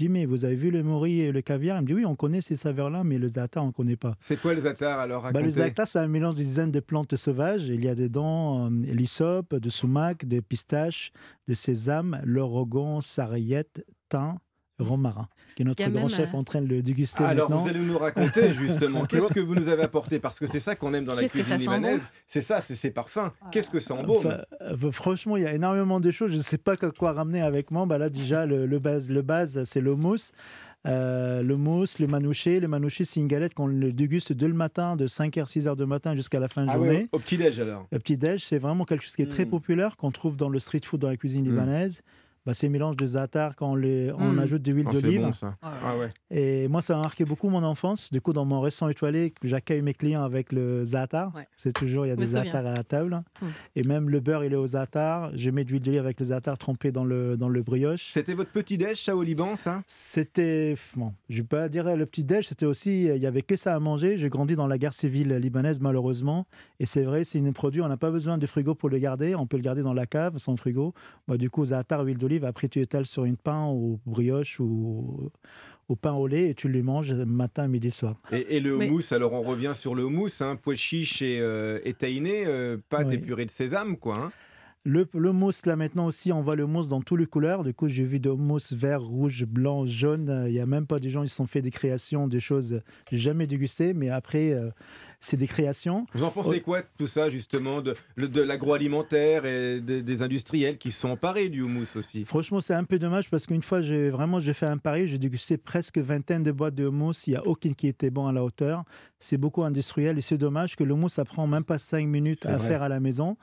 J'ai dit, mais vous avez vu le mori et le caviar? Il me dit, oui, on connaît ces saveurs-là, mais le za'atar, on ne connaît pas. C'est quoi le za'atar alors bah, Le za'atar, c'est un mélange de dizaines de plantes sauvages. Il y a dedans euh, de sumac, des pistaches, de sésame, l'orogon, sarriette, thym, romarin, qui est notre grand chef en train de le déguster Alors vous allez nous raconter justement qu'est-ce que vous nous avez apporté parce que c'est ça qu'on aime dans la cuisine libanaise, c'est ça, c'est ces parfums. Qu'est-ce que ça sent bon euh, Franchement, il y a énormément de choses. Je ne sais pas quoi ramener avec moi. Bah là déjà le, base, le base, c'est le mousse. Euh, le mousse, le manouché. Le manouché, c'est une galette qu'on le déguste dès le matin, de 5h, 6h du matin jusqu'à la fin de ah journée. au petit-déj alors Au petit-déj, c'est vraiment quelque chose qui est très hmm. populaire, qu'on trouve dans le street food, dans la cuisine hmm. libanaise bah, ces mélanges de za'atar quand on, les, on hmm. ajoute de l'huile oh, d'olive. Bon, ah ah Et moi, ça a marqué beaucoup mon enfance. Du coup, dans mon restaurant étoilé, j'accueille mes clients avec le za'atar. C'est toujours, il y a des za'atar à la table. Hmm. Et même le beurre, il est au za'atar. Je mets de l'huile d'olive avec le za'atar trempé dans le, dans le brioche. C'était votre petit-déj, ça, au Liban, ça? C'était, bon, je ne vais pas dire le petit-déj, c'était aussi, il n'y avait que ça à manger. J'ai grandi dans la guerre civile libanaise, malheureusement. Et c'est vrai, c'est un produit, on n'a pas besoin de frigo pour le garder. On peut le garder dans la cave, sans frigo. Moi, du coup, za'atar, huile d'olive, après tu étales sur une pain ou brioche ou au pain au lait et tu les manges matin, midi, soir. Et, le houmous, alors on revient sur le houmous, hein, pois chiche et, euh, et tahiné, euh, pas des purées de sésame, quoi. Hein. Le, le, mousse, là maintenant aussi, on voit le mousse dans toutes les couleurs. Du coup, j'ai vu de mousse vert, rouge, blanc, jaune. Il n'y a même pas des gens qui se sont fait des créations, des choses jamais dégustées. Mais après, euh, c'est des créations. Vous en pensez quoi tout ça, justement, de, de l'agroalimentaire et des industriels qui sont emparés du houmous aussi? Franchement, c'est un peu dommage parce qu'une fois, j'ai vraiment j'ai fait un pari, j'ai dégusté presque vingtaine de boîtes de houmous. Il n'y a aucune qui était bon à la hauteur. C'est beaucoup industriel et c'est dommage que le houmous, ça prend même pas cinq minutes à faire à la maison.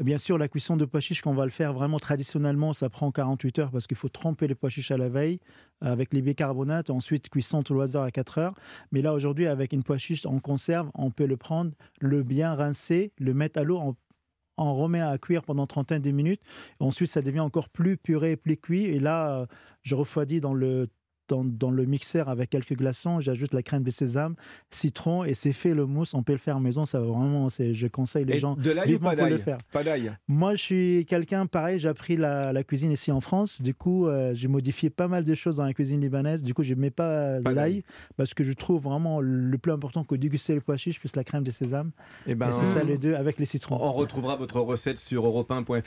Bien sûr, la cuisson de pois chiches, qu'on va le faire vraiment traditionnellement, ça prend 48 heures parce qu'il faut tremper les pois chiches à la veille avec les bicarbonates, ensuite cuisson tout loisir à 4 heures. Mais là, aujourd'hui, avec une pois chiche en conserve, on peut le prendre, le bien rincer, le mettre à l'eau, on, on remet à cuire pendant 31 minutes. Ensuite, ça devient encore plus puré, plus cuit. Et là, je refroidis dans le dans, le mixeur avec quelques glaçons, j'ajoute la crème de sésame, citron et c'est fait le mousse. On peut le faire à maison, ça va vraiment. Je conseille les gens de l'ail pas le faire. Pas d'ail. Moi, je suis quelqu'un pareil. J'ai appris la, cuisine ici en France. Du coup, euh, j'ai modifié pas mal de choses dans la cuisine libanaise. Du coup, je mets pas, l'ail parce que je trouve vraiment le plus important que déguster le pois chiche plus la crème de sésame. Eh et, ben, c'est ça les deux avec les citrons. On retrouvera votre recette sur europe